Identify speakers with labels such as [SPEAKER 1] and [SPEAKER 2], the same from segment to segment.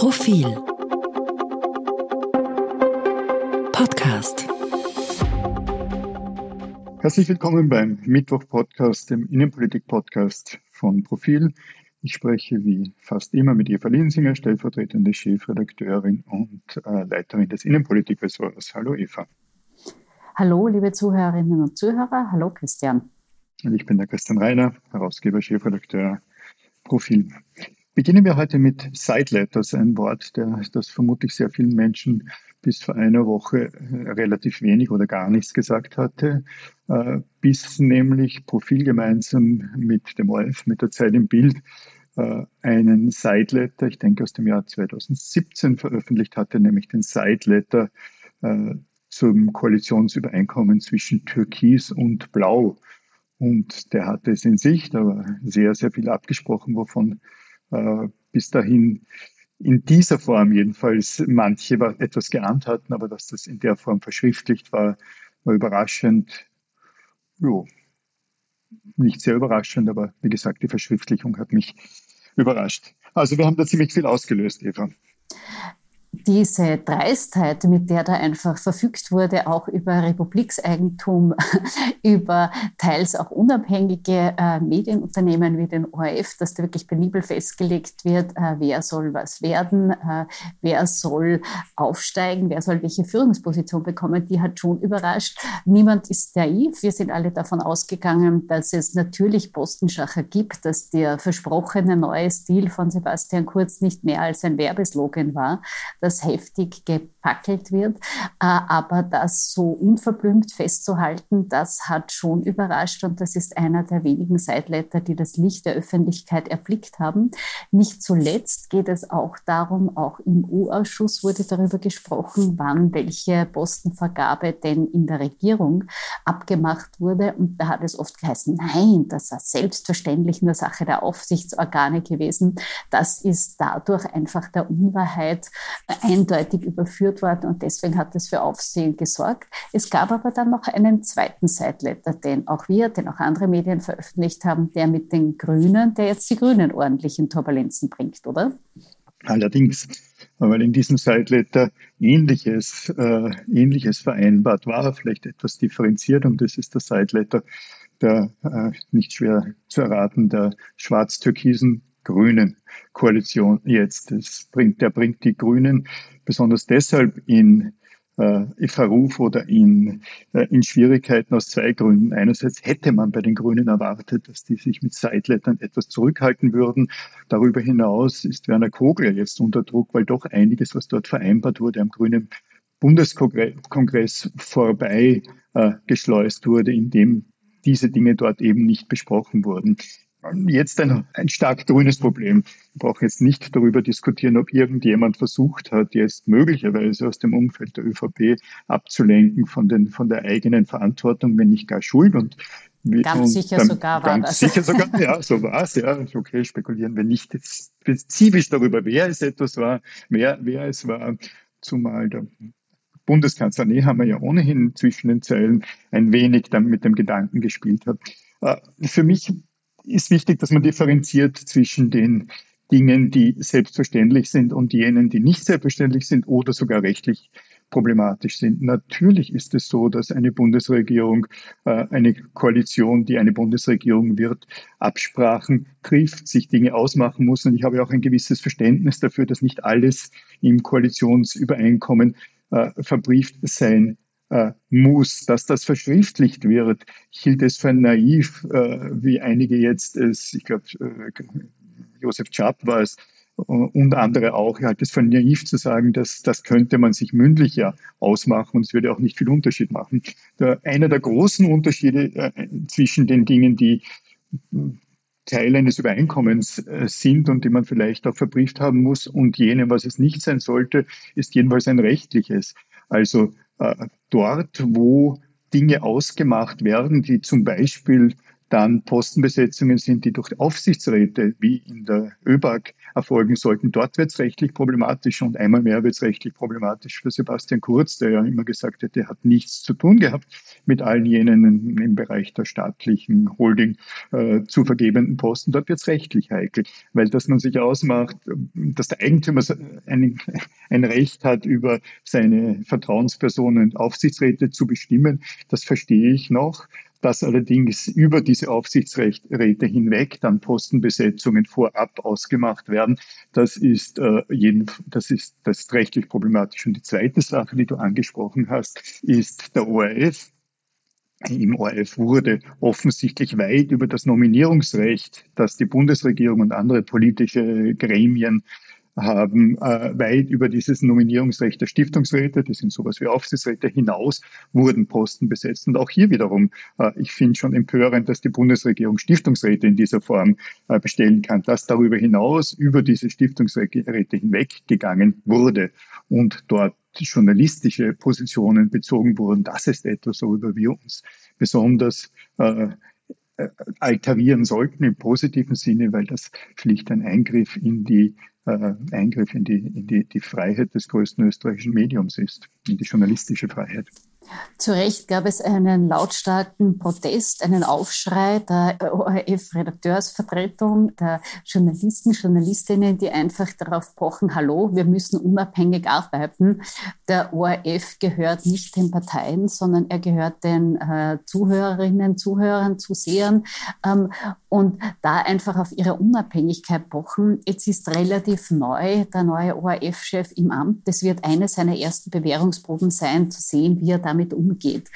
[SPEAKER 1] Profil Podcast
[SPEAKER 2] Herzlich willkommen beim Mittwoch-Podcast, dem Innenpolitik-Podcast von Profil. Ich spreche wie fast immer mit Eva Linsinger, stellvertretende Chefredakteurin und äh, Leiterin des Innenpolitik-Ressorts. Hallo Eva.
[SPEAKER 3] Hallo, liebe Zuhörerinnen und Zuhörer. Hallo Christian.
[SPEAKER 2] Und ich bin der Christian Reiner, Herausgeber, Chefredakteur Profil. Beginnen wir heute mit Side Letters, ein Wort, das vermutlich sehr vielen Menschen bis vor einer Woche äh, relativ wenig oder gar nichts gesagt hatte, äh, bis nämlich Profil gemeinsam mit dem ORF, mit der Zeit im Bild, äh, einen Side Letter, ich denke aus dem Jahr 2017 veröffentlicht hatte, nämlich den Side Letter zum Koalitionsübereinkommen zwischen Türkis und Blau. Und der hatte es in sich, da war sehr, sehr viel abgesprochen, wovon äh, bis dahin in dieser Form jedenfalls manche etwas geahnt hatten, aber dass das in der Form verschriftlicht war, war überraschend. Jo, nicht sehr überraschend, aber wie gesagt, die Verschriftlichung hat mich überrascht. Also wir haben da ziemlich viel ausgelöst, Eva
[SPEAKER 3] diese Dreistheit, mit der da einfach verfügt wurde, auch über Republikseigentum, über teils auch unabhängige äh, Medienunternehmen wie den ORF, dass da wirklich penibel festgelegt wird, äh, wer soll was werden, äh, wer soll aufsteigen, wer soll welche Führungsposition bekommen, die hat schon überrascht. Niemand ist naiv. Wir sind alle davon ausgegangen, dass es natürlich Postenschacher gibt, dass der versprochene neue Stil von Sebastian Kurz nicht mehr als ein Werbeslogan war das heftig gepackelt wird. Äh, aber das so unverblümt festzuhalten, das hat schon überrascht und das ist einer der wenigen Sideletter, die das Licht der Öffentlichkeit erblickt haben. Nicht zuletzt geht es auch darum, auch im U-Ausschuss wurde darüber gesprochen, wann welche Postenvergabe denn in der Regierung abgemacht wurde. Und da hat es oft geheißen, nein, das sei selbstverständlich nur Sache der Aufsichtsorgane gewesen. Das ist dadurch einfach der Unwahrheit eindeutig überführt worden und deswegen hat es für Aufsehen gesorgt. Es gab aber dann noch einen zweiten Sideletter, den auch wir, den auch andere Medien veröffentlicht haben, der mit den Grünen, der jetzt die Grünen ordentlich in Turbulenzen bringt, oder?
[SPEAKER 2] Allerdings, weil in diesem Sideletter Ähnliches, äh, Ähnliches vereinbart war, vielleicht etwas differenziert und das ist der Sideletter der äh, nicht schwer zu erraten, der schwarz-türkisen grünen Koalition jetzt. Das bringt, der bringt die Grünen besonders deshalb in äh, Verruf oder in, äh, in Schwierigkeiten aus zwei Gründen. Einerseits hätte man bei den Grünen erwartet, dass die sich mit Sidelettern etwas zurückhalten würden. Darüber hinaus ist Werner Kogler jetzt unter Druck, weil doch einiges, was dort vereinbart wurde, am grünen Bundeskongress vorbei äh, geschleust wurde, indem diese Dinge dort eben nicht besprochen wurden jetzt ein, ein stark grünes Problem. Wir brauchen jetzt nicht darüber diskutieren, ob irgendjemand versucht hat, jetzt möglicherweise aus dem Umfeld der ÖVP abzulenken von, den, von der eigenen Verantwortung, wenn nicht gar Schuld. Und
[SPEAKER 3] Ganz sicher sogar war
[SPEAKER 2] ganz das. Sicher sogar, ja, so war es, ja. Okay, spekulieren wir nicht spezifisch darüber, wer es etwas war, wer, wer es war, zumal der Bundeskanzler Nehammer ja ohnehin zwischen den Zeilen ein wenig dann mit dem Gedanken gespielt hat. Äh, für mich ist wichtig, dass man differenziert zwischen den Dingen, die selbstverständlich sind und jenen, die nicht selbstverständlich sind oder sogar rechtlich problematisch sind. Natürlich ist es so, dass eine Bundesregierung, äh, eine Koalition, die eine Bundesregierung wird, Absprachen trifft, sich Dinge ausmachen muss. Und ich habe auch ein gewisses Verständnis dafür, dass nicht alles im Koalitionsübereinkommen äh, verbrieft sein äh, muss, dass das verschriftlicht wird. Ich hielt es für naiv, äh, wie einige jetzt es, ich glaube, äh, Josef Czap war es, äh, und andere auch. Ich halte es für naiv zu sagen, dass das könnte man sich mündlich ja ausmachen und es würde auch nicht viel Unterschied machen. Der, einer der großen Unterschiede äh, zwischen den Dingen, die Teil eines Übereinkommens äh, sind und die man vielleicht auch verbrieft haben muss und jenem, was es nicht sein sollte, ist jedenfalls ein rechtliches. Also dort, wo Dinge ausgemacht werden, die zum Beispiel dann Postenbesetzungen sind, die durch Aufsichtsräte wie in der ÖBAG erfolgen sollten. Dort wird es rechtlich problematisch und einmal mehr wird es rechtlich problematisch für Sebastian Kurz, der ja immer gesagt hat, er hat nichts zu tun gehabt mit all jenen im Bereich der staatlichen Holding äh, zu vergebenden Posten. Dort wird es rechtlich heikel, weil dass man sich ausmacht, dass der Eigentümer ein, ein Recht hat, über seine Vertrauenspersonen Aufsichtsräte zu bestimmen, das verstehe ich noch dass allerdings über diese Aufsichtsräte hinweg dann Postenbesetzungen vorab ausgemacht werden. Das ist, äh, jeden, das ist, das ist rechtlich problematisch. Und die zweite Sache, die du angesprochen hast, ist der ORF. Im ORF wurde offensichtlich weit über das Nominierungsrecht, das die Bundesregierung und andere politische Gremien haben äh, weit über dieses Nominierungsrecht der Stiftungsräte, das sind sowas wie Aufsichtsräte, hinaus wurden Posten besetzt. Und auch hier wiederum, äh, ich finde schon empörend, dass die Bundesregierung Stiftungsräte in dieser Form äh, bestellen kann, dass darüber hinaus über diese Stiftungsräte hinweggegangen wurde und dort journalistische Positionen bezogen wurden. Das ist etwas, worüber wir uns besonders äh, äh alterieren sollten im positiven Sinne, weil das schlicht ein Eingriff in die äh, Eingriff in, die, in die, die Freiheit des größten österreichischen Mediums ist, in die journalistische Freiheit.
[SPEAKER 3] Zu Recht gab es einen lautstarken Protest, einen Aufschrei der ORF-Redakteursvertretung, der Journalisten, Journalistinnen, die einfach darauf pochen, hallo, wir müssen unabhängig arbeiten. Der ORF gehört nicht den Parteien, sondern er gehört den äh, Zuhörerinnen, Zuhörern, Zusehern. Ähm, und da einfach auf ihre Unabhängigkeit pochen. Jetzt ist relativ neu der neue ORF-Chef im Amt. Das wird eine seiner ersten Bewährungsproben sein, zu sehen, wie er damit umgeht.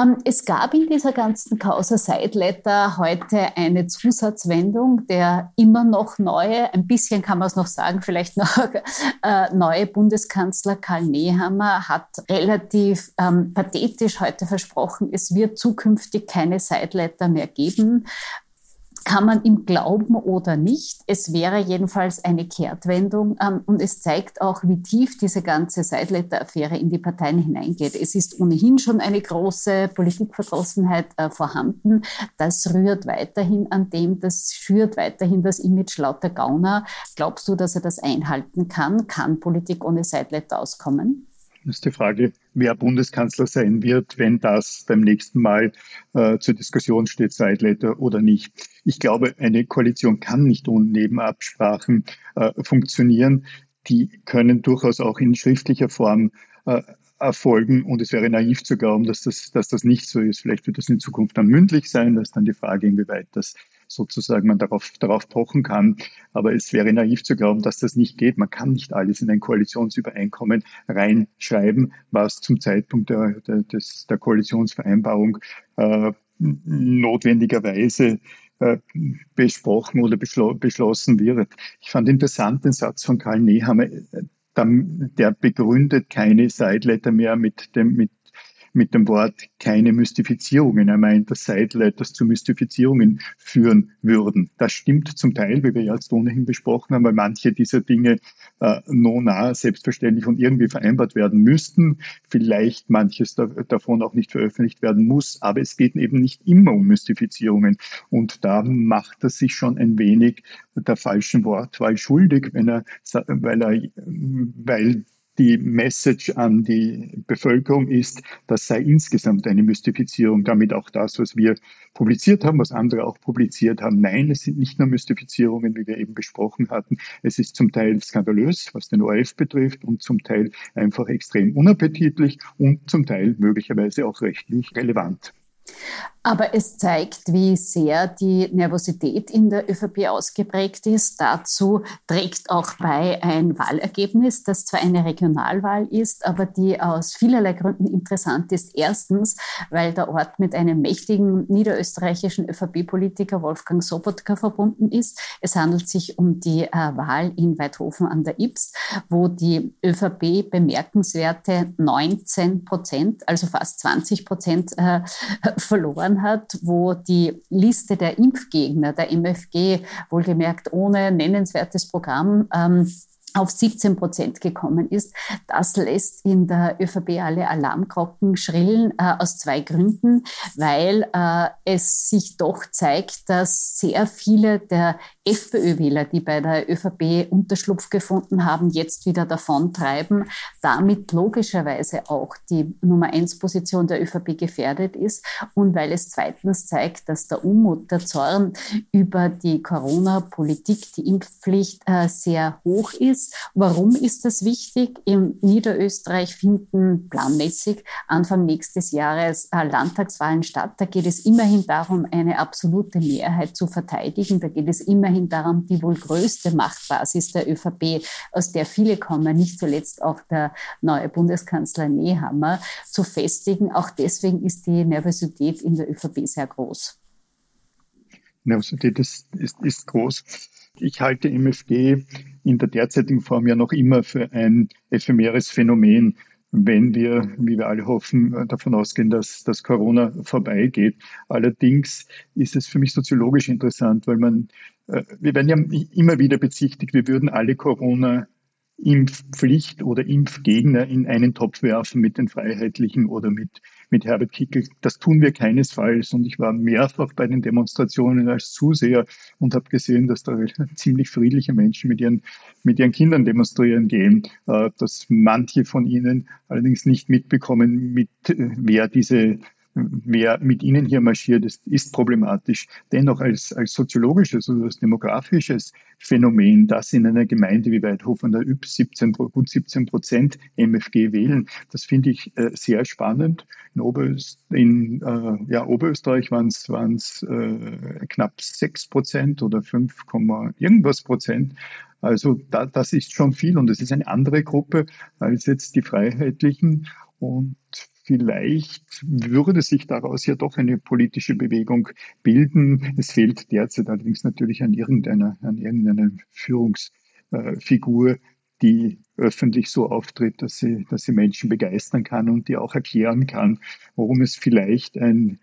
[SPEAKER 3] Ähm, es gab in dieser ganzen Causa Sideletter heute eine Zusatzwendung, der immer noch neue, ein bisschen kann man es noch sagen, vielleicht noch äh, neue Bundeskanzler Karl Nehammer hat relativ ähm, pathetisch heute versprochen, es wird zukünftig keine Sideletter mehr geben kann man ihm glauben oder nicht. Es wäre jedenfalls eine Kehrtwendung ähm, und es zeigt auch, wie tief diese ganze Seidletter-Affäre in die Parteien hineingeht. Es ist ohnehin schon eine große Politikverdrossenheit äh, vorhanden. Das rührt weiterhin an dem, das schürt weiterhin das Image lauter Gauner. Glaubst du, dass er das einhalten kann? Kann Politik ohne Seidletter auskommen?
[SPEAKER 2] Ist die Frage, wer Bundeskanzler sein wird, wenn das beim nächsten Mal äh, zur Diskussion steht, Sideletter oder nicht. Ich glaube, eine Koalition kann nicht ohne Nebenabsprachen äh, funktionieren. Die können durchaus auch in schriftlicher Form äh, erfolgen und es wäre naiv zu glauben, dass das, dass das nicht so ist. Vielleicht wird das in Zukunft dann mündlich sein. Das ist dann die Frage, inwieweit das sozusagen man darauf, darauf pochen kann. Aber es wäre naiv zu glauben, dass das nicht geht. Man kann nicht alles in ein Koalitionsübereinkommen reinschreiben, was zum Zeitpunkt der, der, des, der Koalitionsvereinbarung äh, notwendigerweise äh, besprochen oder beschlo beschlossen wird. Ich fand interessant den Satz von Karl Nehammer, äh, der begründet keine Sideletter mehr mit dem, mit mit dem Wort keine Mystifizierungen. Er meint, dass Sideletters zu Mystifizierungen führen würden. Das stimmt zum Teil, wie wir jetzt ohnehin besprochen haben, weil manche dieser Dinge äh, nona selbstverständlich und irgendwie vereinbart werden müssten. Vielleicht manches da, davon auch nicht veröffentlicht werden muss, aber es geht eben nicht immer um Mystifizierungen. Und da macht er sich schon ein wenig der falschen Wortwahl schuldig, wenn er, weil er, weil die Message an die Bevölkerung ist, das sei insgesamt eine Mystifizierung, damit auch das, was wir publiziert haben, was andere auch publiziert haben. Nein, es sind nicht nur Mystifizierungen, wie wir eben besprochen hatten. Es ist zum Teil skandalös, was den ORF betrifft und zum Teil einfach extrem unappetitlich und zum Teil möglicherweise auch rechtlich relevant.
[SPEAKER 3] Aber es zeigt, wie sehr die Nervosität in der ÖVP ausgeprägt ist. Dazu trägt auch bei ein Wahlergebnis, das zwar eine Regionalwahl ist, aber die aus vielerlei Gründen interessant ist. Erstens, weil der Ort mit einem mächtigen niederösterreichischen ÖVP-Politiker Wolfgang Sobotka verbunden ist. Es handelt sich um die äh, Wahl in Weidhofen an der Ips, wo die ÖVP bemerkenswerte 19 Prozent, also fast 20 Prozent äh, verloren hat, wo die Liste der Impfgegner, der MFG, wohlgemerkt ohne nennenswertes Programm, ähm, auf 17 Prozent gekommen ist. Das lässt in der ÖVP alle Alarmglocken schrillen, äh, aus zwei Gründen, weil äh, es sich doch zeigt, dass sehr viele der FPÖ-Wähler, die bei der ÖVP Unterschlupf gefunden haben, jetzt wieder davontreiben, damit logischerweise auch die Nummer eins Position der ÖVP gefährdet ist und weil es zweitens zeigt, dass der Unmut, der Zorn über die Corona-Politik, die Impfpflicht äh, sehr hoch ist. Warum ist das wichtig? In Niederösterreich finden planmäßig Anfang nächstes Jahres äh, Landtagswahlen statt. Da geht es immerhin darum, eine absolute Mehrheit zu verteidigen. Da geht es immerhin darum, die wohl größte Machtbasis der ÖVP, aus der viele kommen, nicht zuletzt auch der neue Bundeskanzler Nehammer, zu festigen. Auch deswegen ist die Nervosität in der ÖVP sehr groß.
[SPEAKER 2] Nervosität ist, ist, ist groß. Ich halte MFG in der derzeitigen Form ja noch immer für ein ephemeres Phänomen wenn wir, wie wir alle hoffen, davon ausgehen, dass, dass Corona vorbeigeht. Allerdings ist es für mich soziologisch interessant, weil man, wir werden ja immer wieder bezichtigt, wir würden alle Corona Impfpflicht oder Impfgegner in einen Topf werfen mit den Freiheitlichen oder mit, mit Herbert Kickel. Das tun wir keinesfalls. Und ich war mehrfach bei den Demonstrationen als Zuseher und habe gesehen, dass da ziemlich friedliche Menschen mit ihren, mit ihren Kindern demonstrieren gehen. Äh, dass manche von ihnen allerdings nicht mitbekommen, mit äh, wer diese wer mit ihnen hier marschiert, ist, ist problematisch. Dennoch als, als soziologisches oder als demografisches Phänomen, dass in einer Gemeinde wie Weidhofen der Yps 17, gut 17 Prozent MFG wählen, das finde ich äh, sehr spannend. In, Oberöst, in äh, ja, Oberösterreich waren es äh, knapp 6 Prozent oder 5, irgendwas Prozent. Also da, das ist schon viel und es ist eine andere Gruppe als jetzt die Freiheitlichen. Und Vielleicht würde sich daraus ja doch eine politische Bewegung bilden. Es fehlt derzeit allerdings natürlich an irgendeiner, an irgendeiner Führungsfigur, die öffentlich so auftritt, dass sie, dass sie Menschen begeistern kann und die auch erklären kann, warum es vielleicht ein,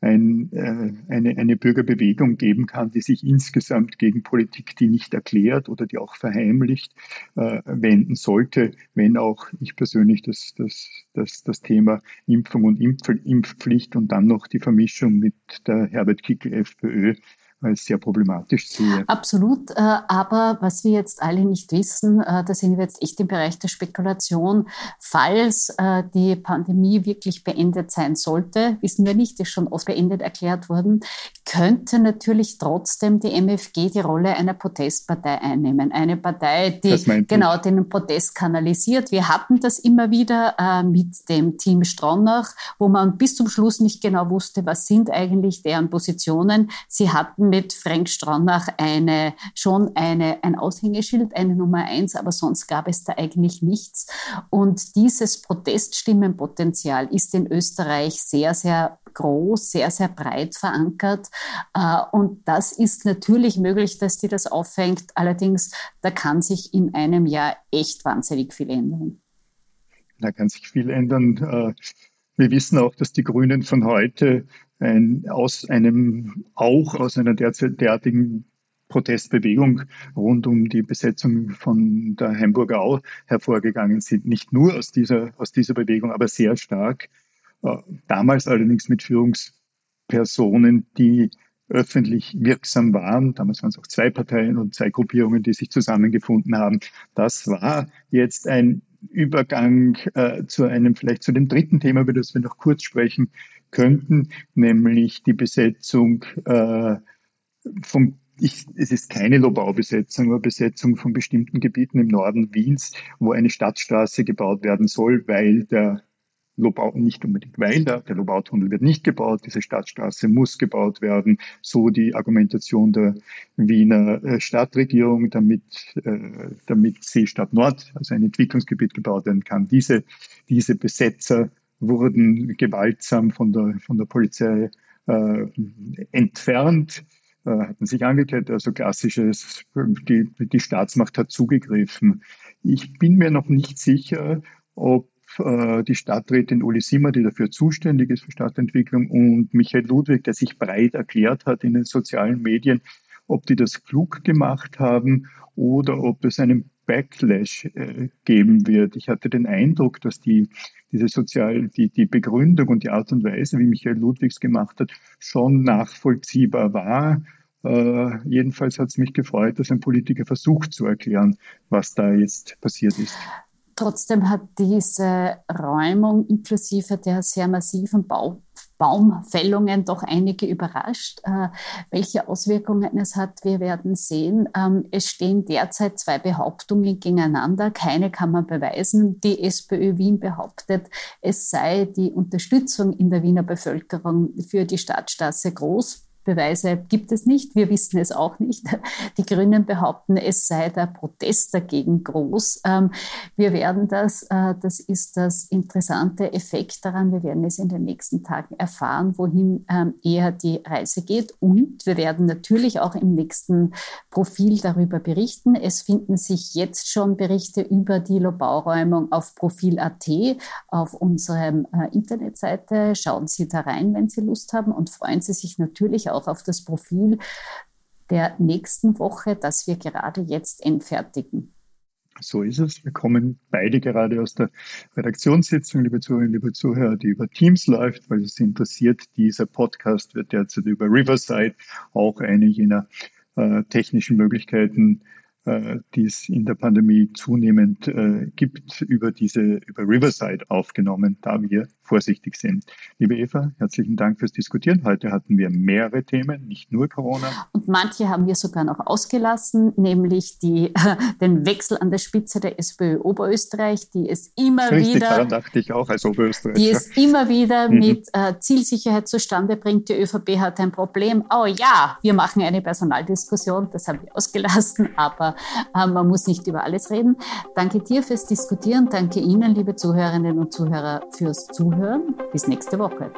[SPEAKER 2] ein, äh, eine, eine Bürgerbewegung geben kann, die sich insgesamt gegen Politik, die nicht erklärt oder die auch verheimlicht, äh, wenden sollte, wenn auch ich persönlich das, das, das, das Thema Impfung und Impf Impfpflicht und dann noch die Vermischung mit der Herbert Kickel FPÖ als sehr problematisch sehe.
[SPEAKER 3] Absolut, äh, aber was wir jetzt alle nicht wissen, äh, da sind wir jetzt echt im Bereich der Spekulation. Falls äh, die Pandemie wirklich beendet sein sollte, wissen wir nicht, ist schon oft beendet erklärt worden, könnte natürlich trotzdem die MFG die Rolle einer Protestpartei einnehmen. Eine Partei, die genau den Protest kanalisiert. Wir hatten das immer wieder mit dem Team Stronach, wo man bis zum Schluss nicht genau wusste, was sind eigentlich deren Positionen. Sie hatten mit Frank Stronach eine, schon eine, ein Aushängeschild, eine Nummer eins, aber sonst gab es da eigentlich nichts. Und dieses Proteststimmenpotenzial ist in Österreich sehr, sehr groß, sehr, sehr breit verankert. Äh, und das ist natürlich möglich, dass die das auffängt. Allerdings, da kann sich in einem Jahr echt wahnsinnig viel ändern.
[SPEAKER 2] Da kann sich viel ändern. Äh, wir wissen auch, dass die Grünen von heute ein, aus einem, auch aus einer derzeit derartigen Protestbewegung rund um die Besetzung von der Hamburger Au hervorgegangen sind. Nicht nur aus dieser, aus dieser Bewegung, aber sehr stark. Äh, damals allerdings mit Führungspersonen, die öffentlich wirksam waren. Damals waren es auch zwei Parteien und zwei Gruppierungen, die sich zusammengefunden haben. Das war jetzt ein Übergang äh, zu einem, vielleicht zu dem dritten Thema, über das wir noch kurz sprechen könnten, nämlich die Besetzung äh, vom ich, es ist keine Lobau-Besetzung, aber Besetzung von bestimmten Gebieten im Norden Wiens, wo eine Stadtstraße gebaut werden soll, weil der Lobau, nicht unbedingt weil der, der Lobautunnel wird nicht gebaut, diese Stadtstraße muss gebaut werden, so die Argumentation der Wiener äh, Stadtregierung, damit, äh, damit Seestadt Nord, also ein Entwicklungsgebiet gebaut werden kann. Diese, diese Besetzer wurden gewaltsam von der, von der Polizei äh, entfernt, äh, hatten sich angekleidet, also klassisches, die, die Staatsmacht hat zugegriffen. Ich bin mir noch nicht sicher, ob äh, die Stadträtin Uli Simmer, die dafür zuständig ist für Stadtentwicklung, und Michael Ludwig, der sich breit erklärt hat in den sozialen Medien, ob die das klug gemacht haben oder ob es einen Backlash äh, geben wird. Ich hatte den Eindruck, dass die, diese sozial, die, die Begründung und die Art und Weise, wie Michael Ludwigs gemacht hat, schon nachvollziehbar war. Äh, jedenfalls hat es mich gefreut, dass ein Politiker versucht zu erklären, was da jetzt passiert ist.
[SPEAKER 3] Trotzdem hat diese Räumung inklusive der sehr massiven Bau Baumfällungen doch einige überrascht. Äh, welche Auswirkungen es hat, wir werden sehen. Ähm, es stehen derzeit zwei Behauptungen gegeneinander. Keine kann man beweisen. Die SPÖ Wien behauptet, es sei die Unterstützung in der Wiener Bevölkerung für die Stadtstraße groß. Beweise gibt es nicht. Wir wissen es auch nicht. Die Grünen behaupten, es sei der Protest dagegen groß. Ähm, wir werden das, äh, das ist das interessante Effekt daran. Wir werden es in den nächsten Tagen erfahren, wohin ähm, eher die Reise geht. Und wir werden natürlich auch im nächsten Profil darüber berichten. Es finden sich jetzt schon Berichte über die Lobauräumung auf Profil.at auf unserer äh, Internetseite. Schauen Sie da rein, wenn Sie Lust haben und freuen Sie sich natürlich auch auch auf das Profil der nächsten Woche, das wir gerade jetzt entfertigen.
[SPEAKER 2] So ist es. Wir kommen beide gerade aus der Redaktionssitzung, liebe Zuhörerinnen, liebe Zuhörer, die über Teams läuft, weil es interessiert. Dieser Podcast wird derzeit über Riverside, auch eine jener äh, technischen Möglichkeiten äh, die es in der Pandemie zunehmend äh, gibt, über diese, über Riverside aufgenommen, da wir vorsichtig sind. Liebe Eva, herzlichen Dank fürs Diskutieren. Heute hatten wir mehrere Themen, nicht nur Corona.
[SPEAKER 3] Und manche haben wir sogar noch ausgelassen, nämlich die, den Wechsel an der Spitze der SPÖ Oberösterreich, die es immer
[SPEAKER 2] Richtig,
[SPEAKER 3] wieder,
[SPEAKER 2] daran dachte ich auch als Oberösterreicher.
[SPEAKER 3] die es immer wieder mhm. mit äh, Zielsicherheit zustande bringt. Die ÖVP hat ein Problem. Oh ja, wir machen eine Personaldiskussion, das haben wir ausgelassen, aber äh, man muss nicht über alles reden. Danke dir fürs Diskutieren. Danke Ihnen, liebe Zuhörerinnen und Zuhörer, fürs Zuhören. Bis nächste Woche.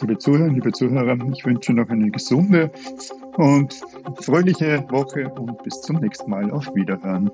[SPEAKER 2] Liebe Zuhörer, liebe Zuhörer, ich wünsche noch eine gesunde und fröhliche Woche und bis zum nächsten Mal. Auf Wiederhören.